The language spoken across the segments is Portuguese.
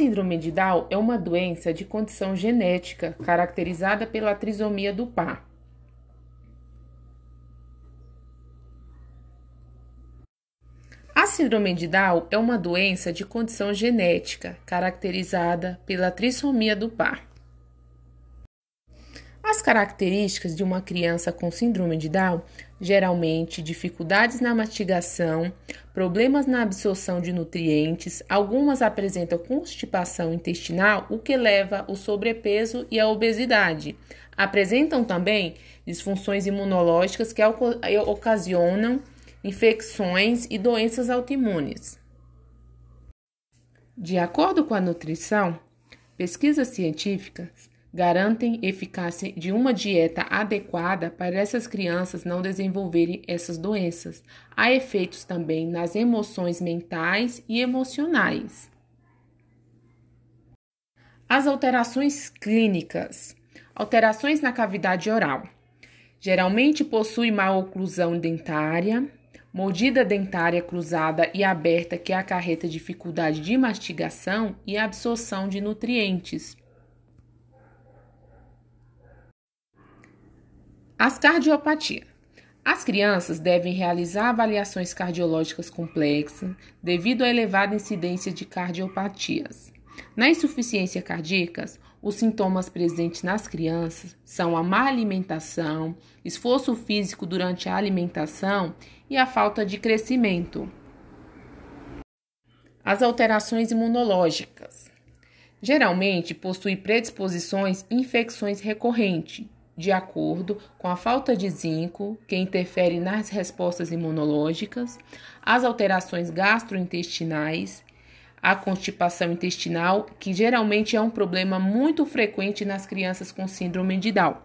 síndrome de Down é uma doença de condição genética caracterizada pela trisomia do par. A síndrome de Down é uma doença de condição genética caracterizada pela trissomia do par. As características de uma criança com síndrome de Down, geralmente dificuldades na mastigação, problemas na absorção de nutrientes, algumas apresentam constipação intestinal, o que leva ao sobrepeso e à obesidade. Apresentam também disfunções imunológicas que ocasionam infecções e doenças autoimunes. De acordo com a nutrição, pesquisas científicas garantem eficácia de uma dieta adequada para essas crianças não desenvolverem essas doenças. Há efeitos também nas emoções mentais e emocionais. As alterações clínicas. Alterações na cavidade oral. Geralmente possui oclusão dentária, mordida dentária cruzada e aberta que acarreta dificuldade de mastigação e absorção de nutrientes As cardiopatias. As crianças devem realizar avaliações cardiológicas complexas devido à elevada incidência de cardiopatias. Na insuficiência cardíaca, os sintomas presentes nas crianças são a má alimentação, esforço físico durante a alimentação e a falta de crescimento. As alterações imunológicas. Geralmente possui predisposições infecções recorrentes, de acordo com a falta de zinco, que interfere nas respostas imunológicas, as alterações gastrointestinais, a constipação intestinal, que geralmente é um problema muito frequente nas crianças com síndrome de Down.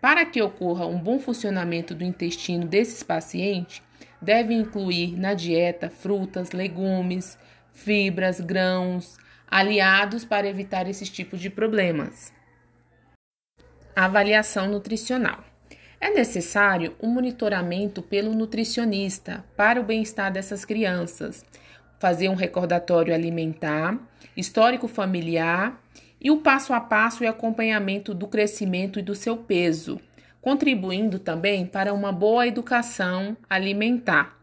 Para que ocorra um bom funcionamento do intestino desses pacientes, deve incluir na dieta frutas, legumes, fibras, grãos, aliados para evitar esses tipos de problemas. Avaliação nutricional. É necessário um monitoramento pelo nutricionista para o bem-estar dessas crianças, fazer um recordatório alimentar, histórico familiar e o passo a passo e acompanhamento do crescimento e do seu peso, contribuindo também para uma boa educação alimentar.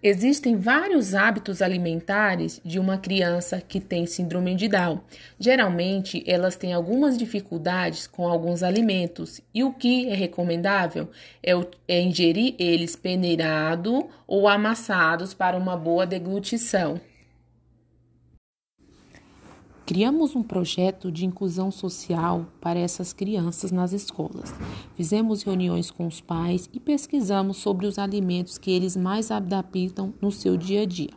Existem vários hábitos alimentares de uma criança que tem síndrome de Down. Geralmente, elas têm algumas dificuldades com alguns alimentos, e o que é recomendável é, é ingerir eles peneirado ou amassados para uma boa deglutição. Criamos um projeto de inclusão social para essas crianças nas escolas. Fizemos reuniões com os pais e pesquisamos sobre os alimentos que eles mais adaptam no seu dia a dia.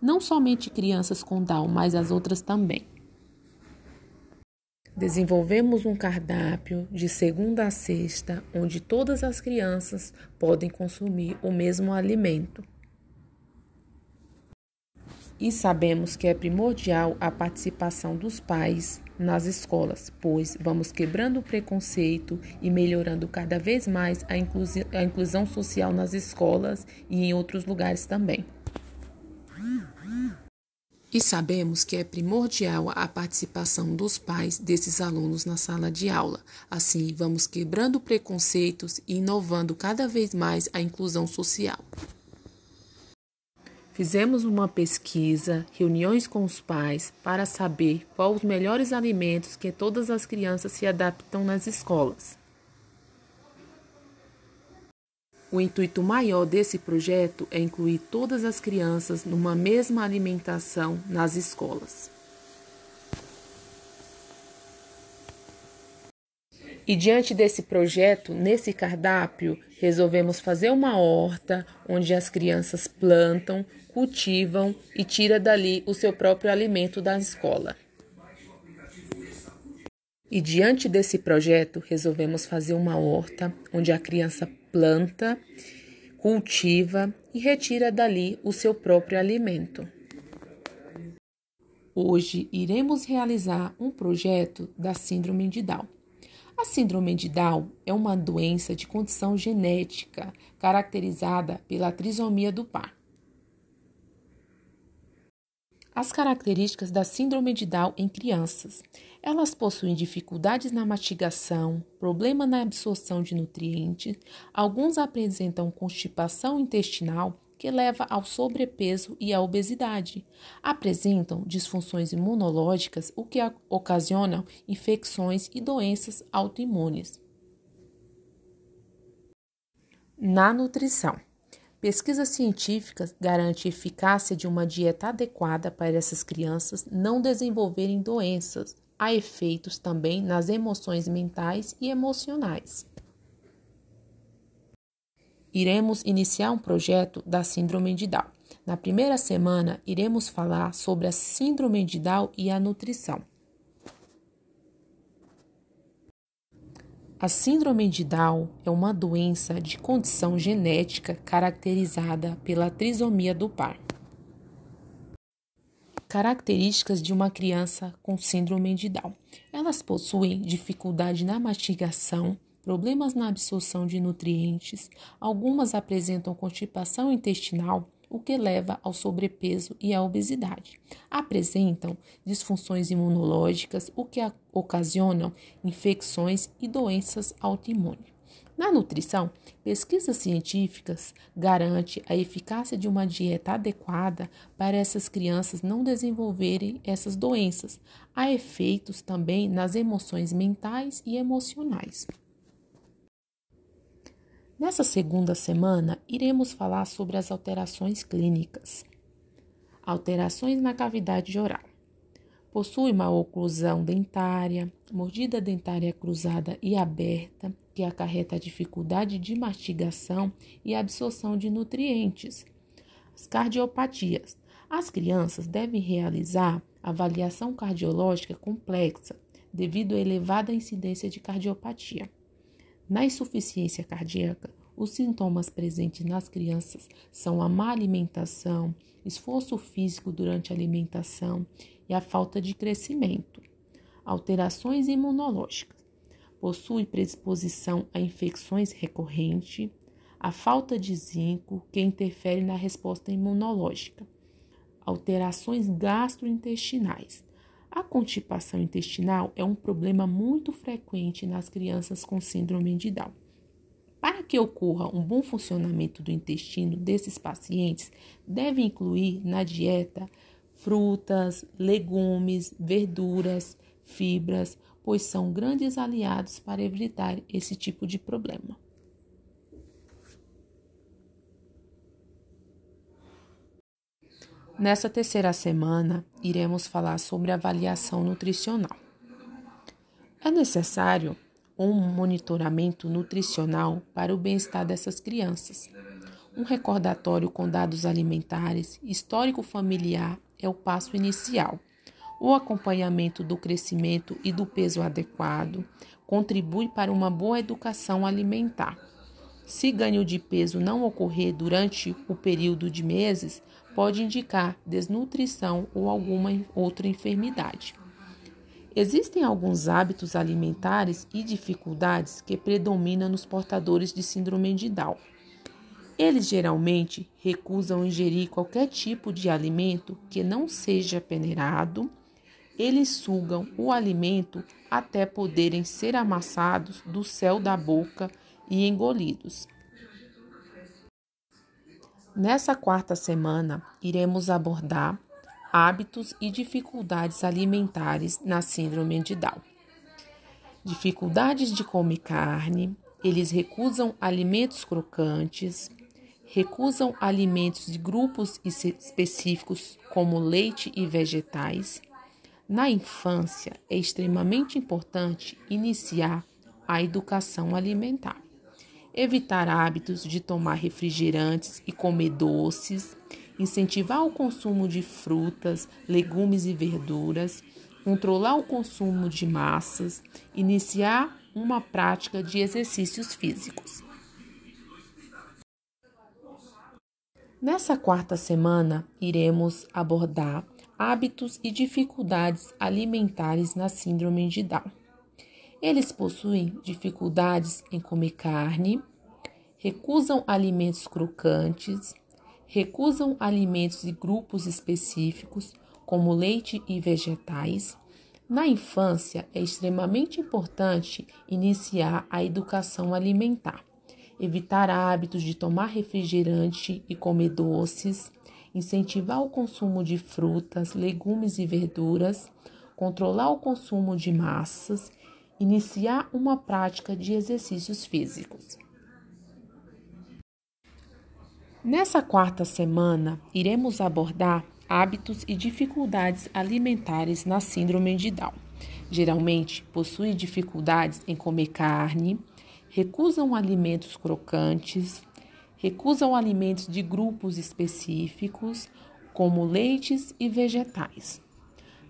Não somente crianças com Down, mas as outras também. Desenvolvemos um cardápio de segunda a sexta, onde todas as crianças podem consumir o mesmo alimento e sabemos que é primordial a participação dos pais nas escolas, pois vamos quebrando o preconceito e melhorando cada vez mais a, inclusi a inclusão social nas escolas e em outros lugares também. E sabemos que é primordial a participação dos pais desses alunos na sala de aula. Assim, vamos quebrando preconceitos e inovando cada vez mais a inclusão social. Fizemos uma pesquisa, reuniões com os pais para saber quais os melhores alimentos que todas as crianças se adaptam nas escolas. O intuito maior desse projeto é incluir todas as crianças numa mesma alimentação nas escolas. E diante desse projeto, nesse cardápio, resolvemos fazer uma horta onde as crianças plantam, cultivam e tira dali o seu próprio alimento da escola. E diante desse projeto, resolvemos fazer uma horta onde a criança planta, cultiva e retira dali o seu próprio alimento. Hoje iremos realizar um projeto da Síndrome de Down. A Síndrome de Down é uma doença de condição genética caracterizada pela trisomia do par. As características da síndrome de Down em crianças. Elas possuem dificuldades na mastigação, problema na absorção de nutrientes, alguns apresentam constipação intestinal que leva ao sobrepeso e à obesidade. Apresentam disfunções imunológicas, o que ocasionam infecções e doenças autoimunes. Na nutrição. Pesquisas científicas garantem a eficácia de uma dieta adequada para essas crianças não desenvolverem doenças. Há efeitos também nas emoções mentais e emocionais. Iremos iniciar um projeto da Síndrome de Down. Na primeira semana, iremos falar sobre a Síndrome de Down e a nutrição. A síndrome de Down é uma doença de condição genética caracterizada pela trisomia do par. Características de uma criança com síndrome de Down. Elas possuem dificuldade na mastigação, problemas na absorção de nutrientes, algumas apresentam constipação intestinal o que leva ao sobrepeso e à obesidade. Apresentam disfunções imunológicas, o que ocasionam infecções e doenças autoimunes. Na nutrição, pesquisas científicas garantem a eficácia de uma dieta adequada para essas crianças não desenvolverem essas doenças. Há efeitos também nas emoções mentais e emocionais. Nessa segunda semana, iremos falar sobre as alterações clínicas. Alterações na cavidade oral. Possui uma oclusão dentária, mordida dentária cruzada e aberta, que acarreta dificuldade de mastigação e absorção de nutrientes. As cardiopatias. As crianças devem realizar avaliação cardiológica complexa devido à elevada incidência de cardiopatia. Na insuficiência cardíaca, os sintomas presentes nas crianças são a má alimentação, esforço físico durante a alimentação e a falta de crescimento. Alterações imunológicas. Possui predisposição a infecções recorrentes, a falta de zinco, que interfere na resposta imunológica. Alterações gastrointestinais. A constipação intestinal é um problema muito frequente nas crianças com síndrome de Down. Para que ocorra um bom funcionamento do intestino desses pacientes, deve incluir na dieta frutas, legumes, verduras, fibras, pois são grandes aliados para evitar esse tipo de problema. Nessa terceira semana, iremos falar sobre avaliação nutricional. É necessário um monitoramento nutricional para o bem-estar dessas crianças. Um recordatório com dados alimentares, histórico familiar é o passo inicial. O acompanhamento do crescimento e do peso adequado contribui para uma boa educação alimentar. Se ganho de peso não ocorrer durante o período de meses, pode indicar desnutrição ou alguma outra enfermidade. Existem alguns hábitos alimentares e dificuldades que predominam nos portadores de síndrome de Down. Eles geralmente recusam ingerir qualquer tipo de alimento que não seja peneirado. Eles sugam o alimento até poderem ser amassados do céu da boca e engolidos. Nessa quarta semana, iremos abordar hábitos e dificuldades alimentares na Síndrome de Down. Dificuldades de comer carne, eles recusam alimentos crocantes, recusam alimentos de grupos específicos como leite e vegetais. Na infância, é extremamente importante iniciar a educação alimentar. Evitar hábitos de tomar refrigerantes e comer doces, incentivar o consumo de frutas, legumes e verduras, controlar o consumo de massas, iniciar uma prática de exercícios físicos. Nessa quarta semana, iremos abordar hábitos e dificuldades alimentares na Síndrome de Down. Eles possuem dificuldades em comer carne, recusam alimentos crocantes, recusam alimentos de grupos específicos, como leite e vegetais. Na infância, é extremamente importante iniciar a educação alimentar, evitar hábitos de tomar refrigerante e comer doces, incentivar o consumo de frutas, legumes e verduras, controlar o consumo de massas, iniciar uma prática de exercícios físicos. Nessa quarta semana, iremos abordar hábitos e dificuldades alimentares na síndrome de Down. Geralmente possuem dificuldades em comer carne, recusam alimentos crocantes, recusam alimentos de grupos específicos, como leites e vegetais.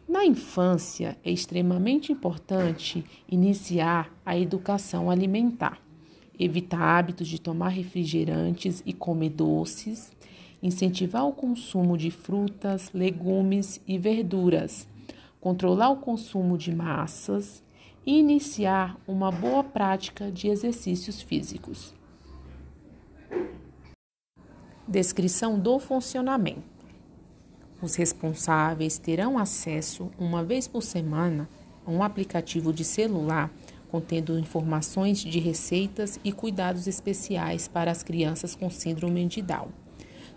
Na infância, é extremamente importante iniciar a educação alimentar, evitar hábitos de tomar refrigerantes e comer doces, incentivar o consumo de frutas, legumes e verduras, controlar o consumo de massas e iniciar uma boa prática de exercícios físicos. Descrição do funcionamento. Os responsáveis terão acesso, uma vez por semana, a um aplicativo de celular contendo informações de receitas e cuidados especiais para as crianças com síndrome de Down,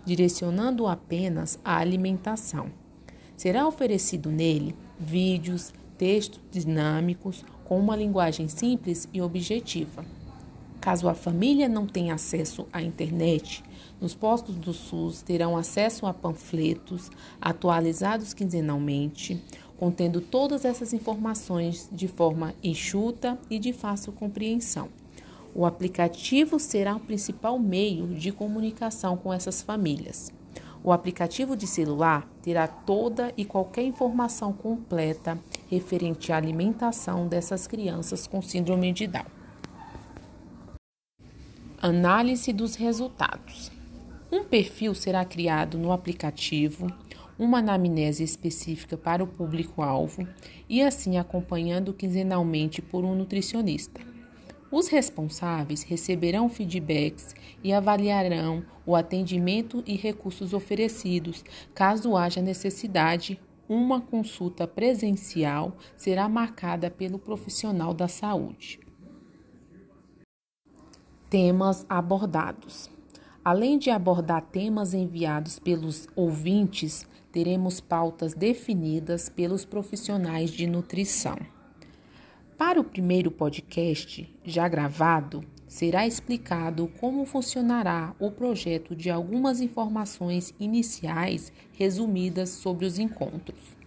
direcionando apenas a alimentação. Será oferecido nele vídeos, textos dinâmicos com uma linguagem simples e objetiva. Caso a família não tenha acesso à internet, nos postos do SUS terão acesso a panfletos atualizados quinzenalmente, contendo todas essas informações de forma enxuta e de fácil compreensão. O aplicativo será o principal meio de comunicação com essas famílias. O aplicativo de celular terá toda e qualquer informação completa referente à alimentação dessas crianças com síndrome de Down. Análise dos resultados. Um perfil será criado no aplicativo, uma anamnese específica para o público-alvo e assim acompanhando quinzenalmente por um nutricionista. Os responsáveis receberão feedbacks e avaliarão o atendimento e recursos oferecidos. Caso haja necessidade, uma consulta presencial será marcada pelo profissional da saúde. Temas abordados. Além de abordar temas enviados pelos ouvintes, teremos pautas definidas pelos profissionais de nutrição. Para o primeiro podcast, já gravado, será explicado como funcionará o projeto de algumas informações iniciais resumidas sobre os encontros.